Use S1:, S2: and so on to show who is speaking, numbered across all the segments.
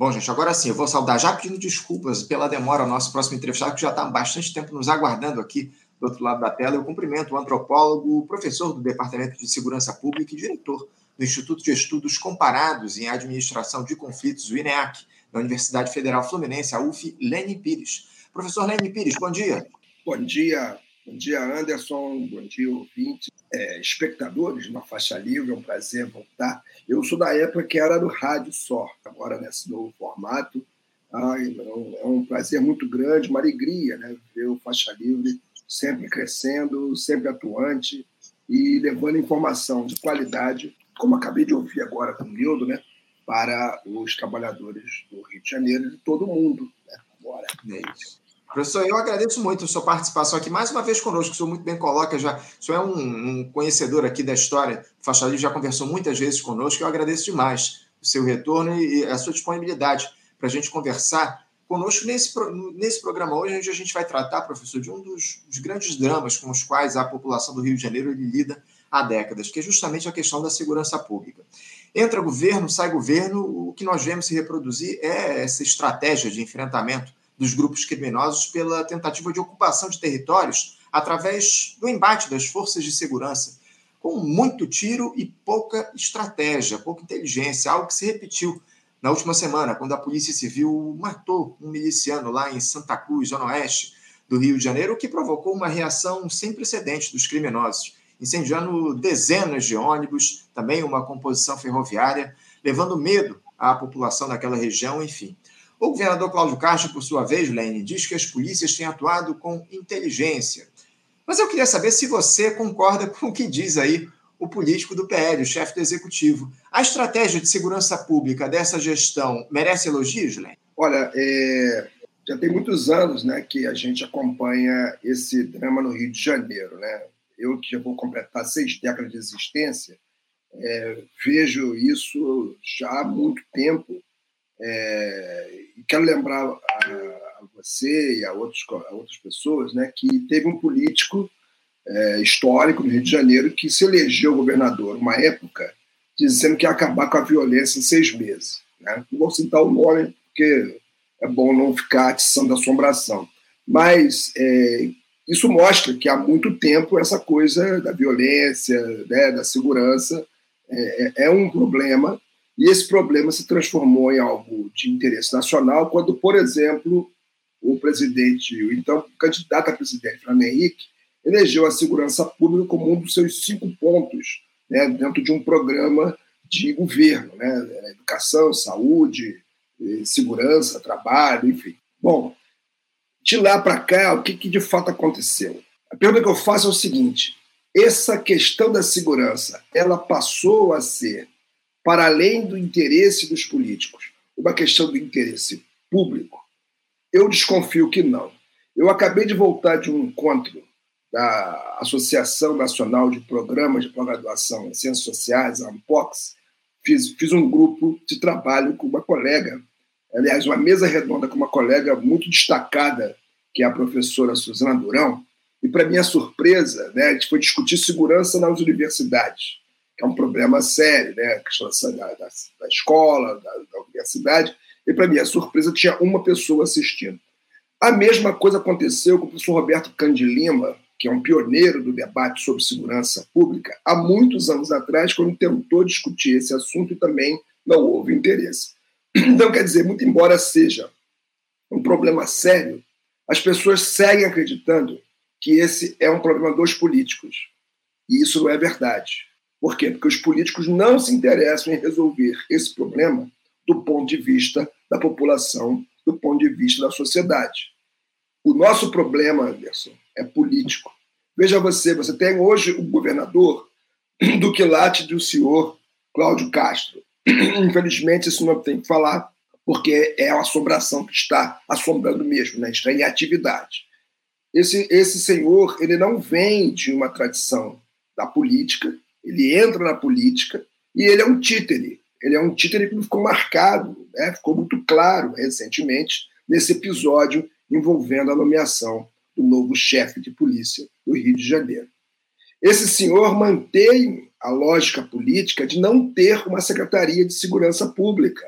S1: Bom, gente, agora sim, eu vou saudar já pedindo desculpas pela demora ao nosso próximo entrevistado, que já está há bastante tempo nos aguardando aqui do outro lado da tela. Eu cumprimento o antropólogo, professor do Departamento de Segurança Pública e diretor do Instituto de Estudos Comparados em Administração de Conflitos, o INEAC, da Universidade Federal Fluminense, a UF, Lene Pires. Professor Lene Pires, bom dia.
S2: Bom dia, bom dia, Anderson, bom dia, ouvintes, é, espectadores na faixa livre, é um prazer voltar. Eu sou da época que era do rádio só, agora nesse novo formato. Ai, é um prazer muito grande, uma alegria né, ver o Faixa Livre sempre crescendo, sempre atuante e levando informação de qualidade como acabei de ouvir agora com o Nildo, né, para os trabalhadores do Rio de Janeiro e de todo mundo. Né, agora.
S1: É isso. Professor, eu agradeço muito a sua participação aqui mais uma vez conosco. O senhor muito bem coloca já. O senhor é um, um conhecedor aqui da história. O Faixa já conversou muitas vezes conosco. Eu agradeço demais o seu retorno e a sua disponibilidade para a gente conversar conosco nesse, nesse programa hoje, onde a gente vai tratar, professor, de um dos, dos grandes dramas com os quais a população do Rio de Janeiro lida há décadas, que é justamente a questão da segurança pública. Entra governo, sai governo, o que nós vemos se reproduzir é essa estratégia de enfrentamento dos grupos criminosos pela tentativa de ocupação de territórios através do embate das forças de segurança, com muito tiro e pouca estratégia, pouca inteligência, algo que se repetiu na última semana, quando a Polícia Civil matou um miliciano lá em Santa Cruz, zona oeste do Rio de Janeiro, o que provocou uma reação sem precedentes dos criminosos incendiando dezenas de ônibus, também uma composição ferroviária, levando medo à população daquela região, enfim. O governador Cláudio Castro, por sua vez, Lene, diz que as polícias têm atuado com inteligência. Mas eu queria saber se você concorda com o que diz aí o político do PL, o chefe do executivo. A estratégia de segurança pública dessa gestão merece elogios, Lene?
S2: Olha, é, já tem muitos anos né, que a gente acompanha esse drama no Rio de Janeiro. Né? eu que já vou completar seis décadas de existência, é, vejo isso já há muito tempo. É, quero lembrar a, a, você e a, outros, a outras pessoas né, que teve um político é, histórico no Rio de Janeiro que se elegeu governador uma época dizendo que ia acabar com a violência em seis meses. Né? Não vou citar o nome, porque é bom não ficar atiçando assombração. Mas é, isso mostra que há muito tempo essa coisa da violência, né, da segurança, é, é, é, um problema, e esse problema se transformou em algo de interesse nacional quando, por exemplo, o presidente, o então candidato a presidente, Fernando Henrique, elegeu a segurança pública como um dos seus cinco pontos né, dentro de um programa de governo, né, educação, saúde, eh, segurança, trabalho, enfim. Bom, de lá para cá, o que, que de fato aconteceu? A pergunta que eu faço é o seguinte: essa questão da segurança, ela passou a ser, para além do interesse dos políticos, uma questão do interesse público? Eu desconfio que não. Eu acabei de voltar de um encontro da Associação Nacional de Programas de Pós-Graduação em Ciências Sociais, a ANPOX. Fiz, fiz um grupo de trabalho com uma colega aliás, uma mesa redonda com uma colega muito destacada, que é a professora Suzana Durão, e, para minha surpresa, né, a gente foi discutir segurança nas universidades, é um problema sério, né, a questão da, da, da escola, da, da universidade, e, para minha surpresa, tinha uma pessoa assistindo. A mesma coisa aconteceu com o professor Roberto Candilima, que é um pioneiro do debate sobre segurança pública, há muitos anos atrás, quando tentou discutir esse assunto e também não houve interesse. Então, quer dizer, muito embora seja um problema sério, as pessoas seguem acreditando que esse é um problema dos políticos. E isso não é verdade. Por quê? Porque os políticos não se interessam em resolver esse problema do ponto de vista da população, do ponto de vista da sociedade. O nosso problema, Anderson, é político. Veja você, você tem hoje o governador do quilate do senhor Cláudio Castro. Infelizmente, isso não tem que falar, porque é a assombração que está assombrando mesmo, né? está em atividade. Esse, esse senhor ele não vem de uma tradição da política, ele entra na política e ele é um títere. Ele é um títere que ficou marcado, né? ficou muito claro recentemente nesse episódio envolvendo a nomeação do novo chefe de polícia do Rio de Janeiro. Esse senhor mantém a lógica política de não ter uma Secretaria de Segurança Pública.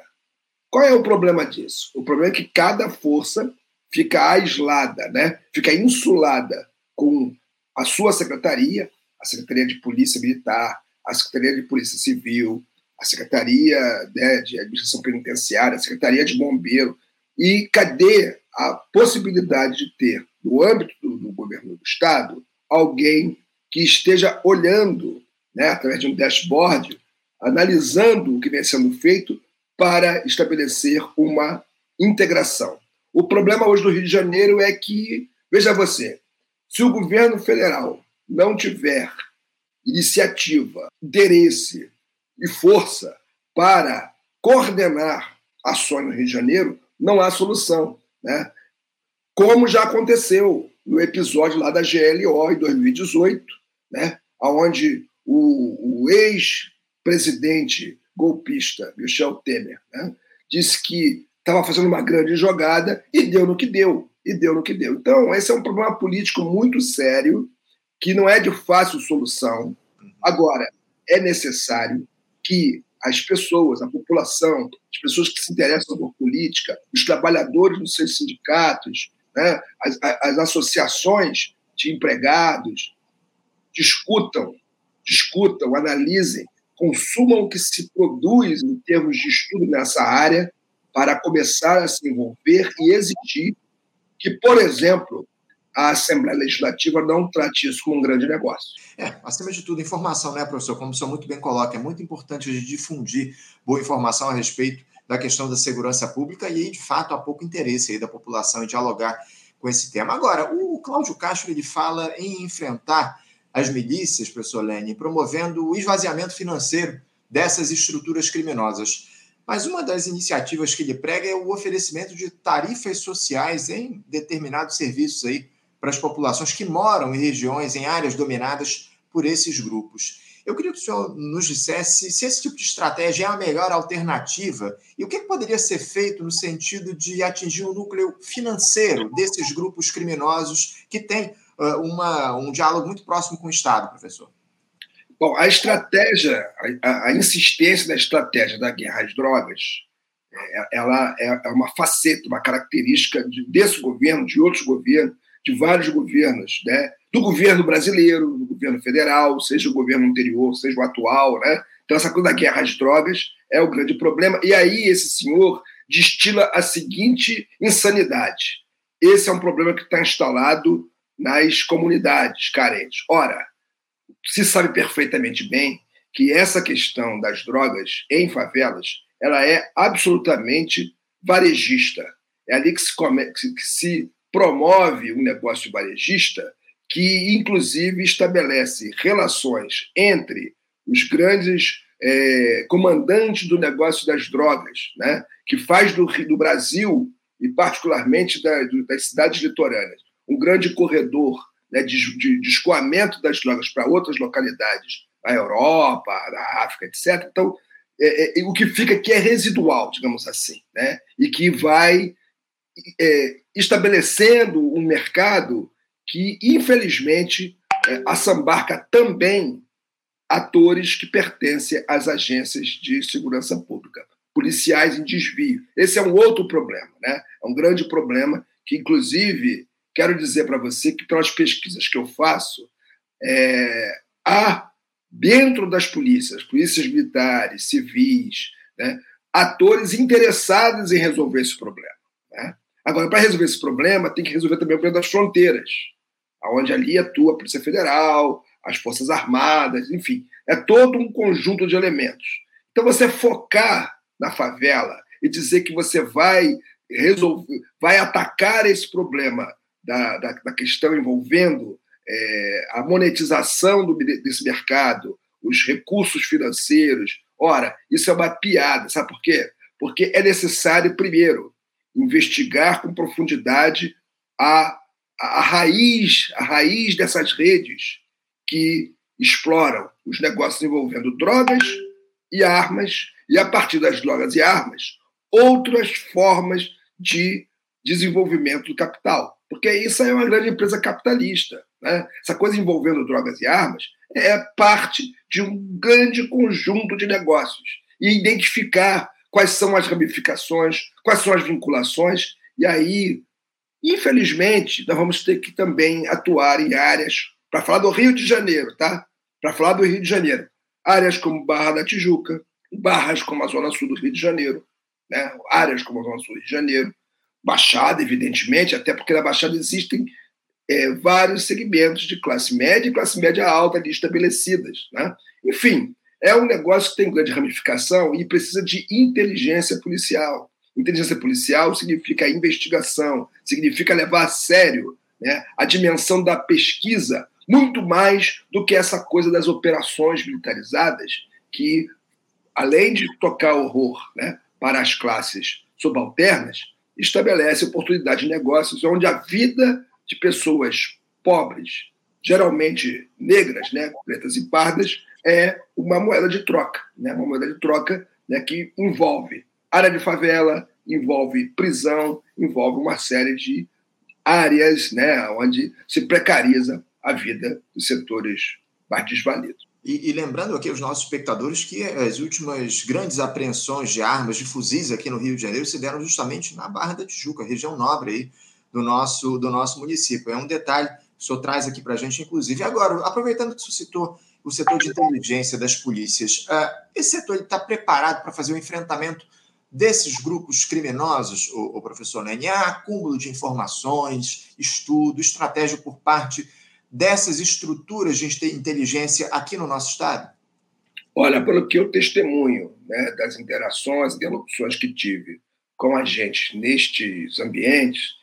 S2: Qual é o problema disso? O problema é que cada força fica aislada, né? fica insulada com a sua secretaria, a Secretaria de Polícia Militar, a Secretaria de Polícia Civil, a Secretaria né, de Administração Penitenciária, a Secretaria de Bombeiro. E cadê a possibilidade de ter, no âmbito do, do governo do Estado, alguém que esteja olhando, né, através de um dashboard, analisando o que vem sendo feito para estabelecer uma integração. O problema hoje do Rio de Janeiro é que, veja você, se o governo federal não tiver iniciativa, interesse e força para coordenar ações no Rio de Janeiro, não há solução. Né? Como já aconteceu no episódio lá da GLO em 2018, né? onde o, o ex-presidente golpista Michel Temer né? disse que estava fazendo uma grande jogada e deu no que deu. E deu no que deu. Então, esse é um problema político muito sério, que não é de fácil solução. Agora, é necessário que as pessoas, a população, as pessoas que se interessam por política, os trabalhadores nos seus sindicatos, né, as, as associações de empregados, discutam, discutam, analisem, consumam o que se produz em termos de estudo nessa área para começar a se envolver e exigir que, por exemplo, a Assembleia Legislativa não trate isso como um grande negócio.
S1: É, acima de tudo, informação, né, professor? Como o senhor muito bem coloca, é muito importante a gente difundir boa informação a respeito da questão da segurança pública e, de fato, há pouco interesse aí da população em dialogar com esse tema. Agora, o Cláudio Castro ele fala em enfrentar as milícias, professor Lene, promovendo o esvaziamento financeiro dessas estruturas criminosas. Mas uma das iniciativas que ele prega é o oferecimento de tarifas sociais em determinados serviços aí para as populações que moram em regiões, em áreas dominadas por esses grupos. Eu queria que o senhor nos dissesse se esse tipo de estratégia é a melhor alternativa e o que poderia ser feito no sentido de atingir o núcleo financeiro desses grupos criminosos que têm uh, uma, um diálogo muito próximo com o Estado, professor.
S2: Bom, a estratégia, a, a insistência da estratégia da guerra às drogas, é, ela é, é uma faceta, uma característica de, desse governo, de outros governos, de vários governos, né? do governo brasileiro, do governo federal, seja o governo anterior, seja o atual. Né? Então, essa coisa da guerra às drogas é o grande problema. E aí, esse senhor destila a seguinte insanidade: esse é um problema que está instalado nas comunidades carentes. Ora, se sabe perfeitamente bem que essa questão das drogas em favelas ela é absolutamente varejista. É ali que se, come, que se promove um negócio varejista que, inclusive, estabelece relações entre os grandes é, comandantes do negócio das drogas, né, que faz do, do Brasil, e particularmente da, do, das cidades litorâneas, um grande corredor né, de, de, de escoamento das drogas para outras localidades, na Europa, na África, etc. Então, é, é, o que fica aqui é residual, digamos assim, né, e que vai é, estabelecendo um mercado que, infelizmente, é, assambarca também atores que pertencem às agências de segurança pública, policiais em desvio. Esse é um outro problema, né? é um grande problema que, inclusive, quero dizer para você que, pelas pesquisas que eu faço, é, há dentro das polícias, polícias militares, civis, né, atores interessados em resolver esse problema. Né? Agora, para resolver esse problema, tem que resolver também o problema das fronteiras, onde ali atua a Polícia Federal, as Forças Armadas, enfim, é todo um conjunto de elementos. Então, você focar na favela e dizer que você vai resolver, vai atacar esse problema da, da, da questão envolvendo é, a monetização do, desse mercado, os recursos financeiros. Ora, isso é uma piada, sabe por quê? Porque é necessário, primeiro, investigar com profundidade a, a, a raiz, a raiz dessas redes que exploram os negócios envolvendo drogas e armas, e a partir das drogas e armas, outras formas de desenvolvimento do capital. Porque isso é uma grande empresa capitalista. Né? Essa coisa envolvendo drogas e armas é parte de um grande conjunto de negócios. E identificar quais são as ramificações, quais são as vinculações, e aí, infelizmente, nós vamos ter que também atuar em áreas, para falar do Rio de Janeiro, tá? Para falar do Rio de Janeiro, áreas como Barra da Tijuca, barras como a Zona Sul do Rio de Janeiro, né? áreas como a Zona Sul do Rio de Janeiro, Baixada, evidentemente, até porque na Baixada existem é, vários segmentos de classe média e classe média alta ali estabelecidas. Né? Enfim, é um negócio que tem grande ramificação e precisa de inteligência policial. Inteligência policial significa investigação, significa levar a sério né, a dimensão da pesquisa, muito mais do que essa coisa das operações militarizadas, que, além de tocar horror né, para as classes subalternas, estabelece oportunidade de negócios onde a vida de pessoas pobres, geralmente negras, né, pretas e pardas, é uma moeda de troca, né, uma moeda de troca né, que envolve área de favela, envolve prisão, envolve uma série de áreas né, onde se precariza a vida dos setores mais desvalidos.
S1: E, e, lembrando aqui aos nossos espectadores que as últimas grandes apreensões de armas, de fuzis aqui no Rio de Janeiro se deram justamente na Barra da Tijuca, região nobre aí do nosso, do nosso município. É um detalhe o senhor traz aqui para a gente, inclusive. Agora, aproveitando que o citou o setor de inteligência das polícias, uh, esse setor está preparado para fazer o enfrentamento desses grupos criminosos, o, o professor Nene? Há acúmulo de informações, estudo, estratégia por parte dessas estruturas de inteligência aqui no nosso Estado?
S2: Olha, pelo que eu testemunho né, das interações e interlocuções que tive com a gente nestes ambientes,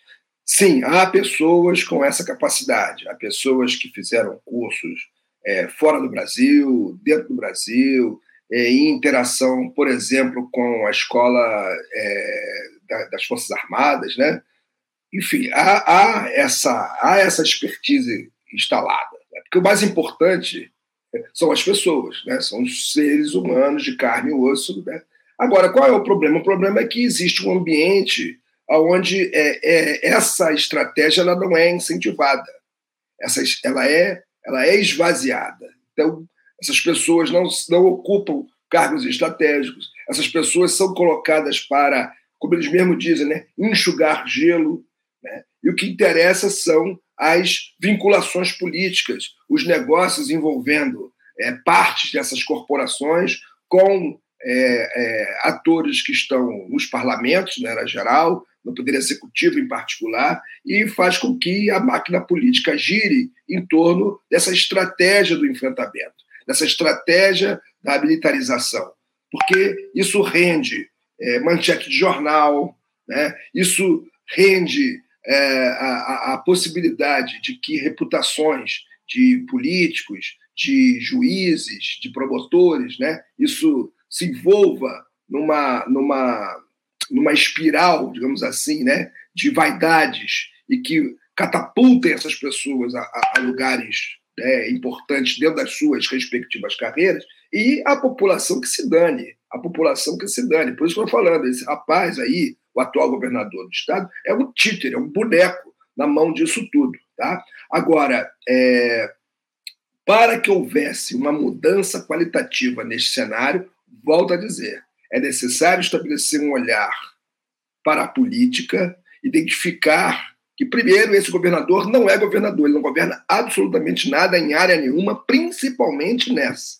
S2: sim, há pessoas com essa capacidade, há pessoas que fizeram cursos é, fora do Brasil, dentro do Brasil, é, em interação, por exemplo, com a escola é, das Forças Armadas, né? Enfim, há, há, essa, há essa expertise instalada. Né? Porque o mais importante são as pessoas, né? são os seres humanos de carne e osso. Né? Agora, qual é o problema? O problema é que existe um ambiente onde é, é, essa estratégia ela não é incentivada, essa, ela, é, ela é esvaziada. Então, essas pessoas não, não ocupam cargos estratégicos, essas pessoas são colocadas para, como eles mesmos dizem, né, enxugar gelo, né? e o que interessa são as vinculações políticas, os negócios envolvendo é, partes dessas corporações com é, é, atores que estão nos parlamentos, na era geral, no Poder Executivo em particular, e faz com que a máquina política gire em torno dessa estratégia do enfrentamento, dessa estratégia da militarização. Porque isso rende é, manchete de jornal, né? isso rende é, a, a possibilidade de que reputações de políticos, de juízes, de promotores, né, isso se envolva numa, numa, numa espiral, digamos assim, né, de vaidades e que catapultem essas pessoas a, a lugares né, importantes dentro das suas respectivas carreiras e a população que se dane, a população que se dane. Por isso que eu estou falando, esse rapaz aí, o atual governador do estado, é um títere, é um boneco na mão disso tudo. Tá? Agora, é, para que houvesse uma mudança qualitativa neste cenário, volto a dizer, é necessário estabelecer um olhar para a política, identificar que, primeiro, esse governador não é governador, ele não governa absolutamente nada em área nenhuma, principalmente nessa,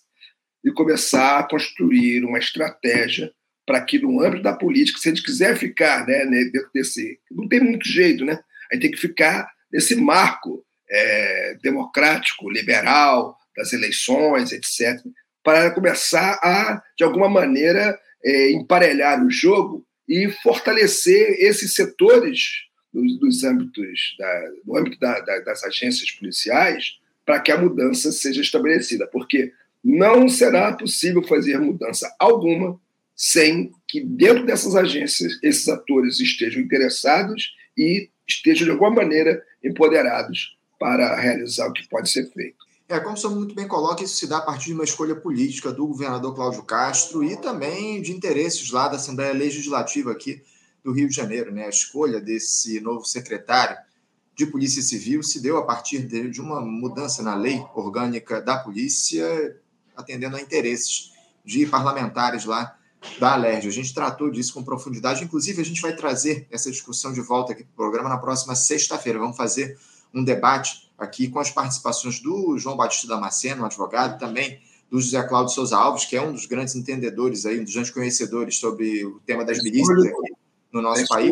S2: e começar a construir uma estratégia para que, no âmbito da política, se a gente quiser ficar né, dentro desse. Não tem muito jeito, né? A gente tem que ficar nesse marco é, democrático, liberal, das eleições, etc., para começar a, de alguma maneira, é, emparelhar o jogo e fortalecer esses setores dos, dos âmbitos, da, do âmbito da, da, das agências policiais para que a mudança seja estabelecida, porque não será possível fazer mudança alguma sem que dentro dessas agências esses atores estejam interessados e estejam de alguma maneira empoderados para realizar o que pode ser feito.
S1: É, como o senhor muito bem coloca, isso se dá a partir de uma escolha política do governador Cláudio Castro e também de interesses lá da Assembleia Legislativa aqui do Rio de Janeiro. Né? A escolha desse novo secretário de Polícia Civil se deu a partir de uma mudança na lei orgânica da polícia, atendendo a interesses de parlamentares lá da Alerj. A gente tratou disso com profundidade. Inclusive, a gente vai trazer essa discussão de volta aqui para o programa na próxima sexta-feira. Vamos fazer um debate aqui com as participações do João Batista Damasceno, um advogado, também do José Cláudio Souza Alves, que é um dos grandes entendedores, aí, um dos grandes conhecedores sobre o tema das milícias aqui no nosso país.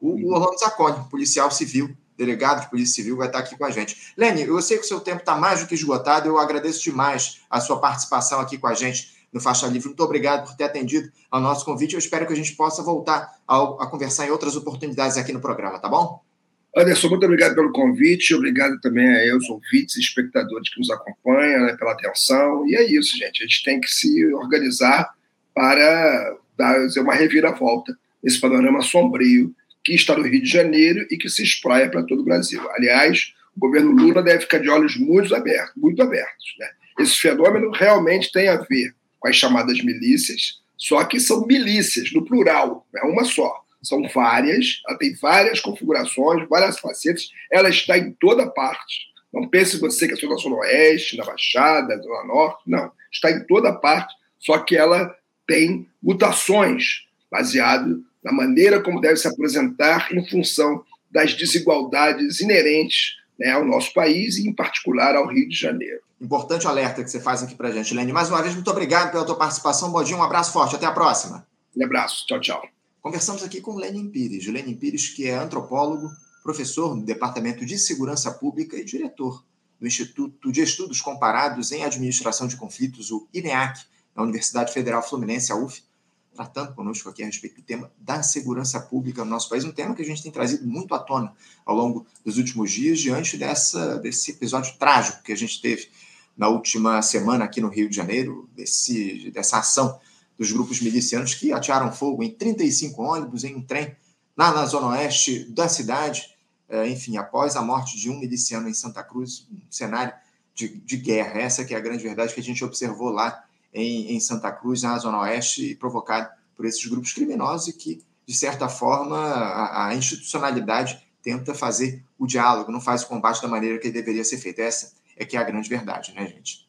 S1: O, o Orlando Zacone, policial civil, delegado de Polícia Civil, vai estar aqui com a gente. Lene, eu sei que o seu tempo está mais do que esgotado, eu agradeço demais a sua participação aqui com a gente no Faixa Livre. Muito obrigado por ter atendido ao nosso convite. Eu espero que a gente possa voltar a, a conversar em outras oportunidades aqui no programa, tá bom?
S2: Anderson, muito obrigado pelo convite, obrigado também a os ouvintes e espectadores que nos acompanham, né, pela atenção. E é isso, gente. A gente tem que se organizar para dar uma reviravolta nesse panorama sombrio que está no Rio de Janeiro e que se espraia para todo o Brasil. Aliás, o governo Lula deve ficar de olhos muito abertos. Muito abertos né? Esse fenômeno realmente tem a ver com as chamadas milícias, só que são milícias, no plural, é uma só. São várias, ela tem várias configurações, várias facetas, ela está em toda parte. Não pense você que é só na Zona Oeste, na Baixada, na Zona Norte, não. Está em toda parte, só que ela tem mutações baseado na maneira como deve se apresentar em função das desigualdades inerentes né, ao nosso país e, em particular, ao Rio de Janeiro.
S1: Importante alerta que você faz aqui para a gente, Lene. Mais uma vez, muito obrigado pela tua participação. Bodinho, um abraço forte. Até a próxima.
S2: Um abraço. Tchau, tchau.
S1: Conversamos aqui com Lenin Pires. Lenin Pires, que é antropólogo, professor no Departamento de Segurança Pública e diretor do Instituto de Estudos Comparados em Administração de Conflitos, o INEAC, na Universidade Federal Fluminense, a UF, tratando conosco aqui a respeito do tema da segurança pública no nosso país, um tema que a gente tem trazido muito à tona ao longo dos últimos dias, diante dessa, desse episódio trágico que a gente teve na última semana aqui no Rio de Janeiro, desse, dessa ação dos grupos milicianos que atearam fogo em 35 ônibus em um trem na, na zona oeste da cidade. É, enfim, após a morte de um miliciano em Santa Cruz, um cenário de, de guerra. Essa que é a grande verdade que a gente observou lá em, em Santa Cruz, na Zona Oeste, provocado por esses grupos criminosos e que, de certa forma, a, a institucionalidade tenta fazer o diálogo, não faz o combate da maneira que deveria ser feito. Essa é que é a grande verdade, né, gente?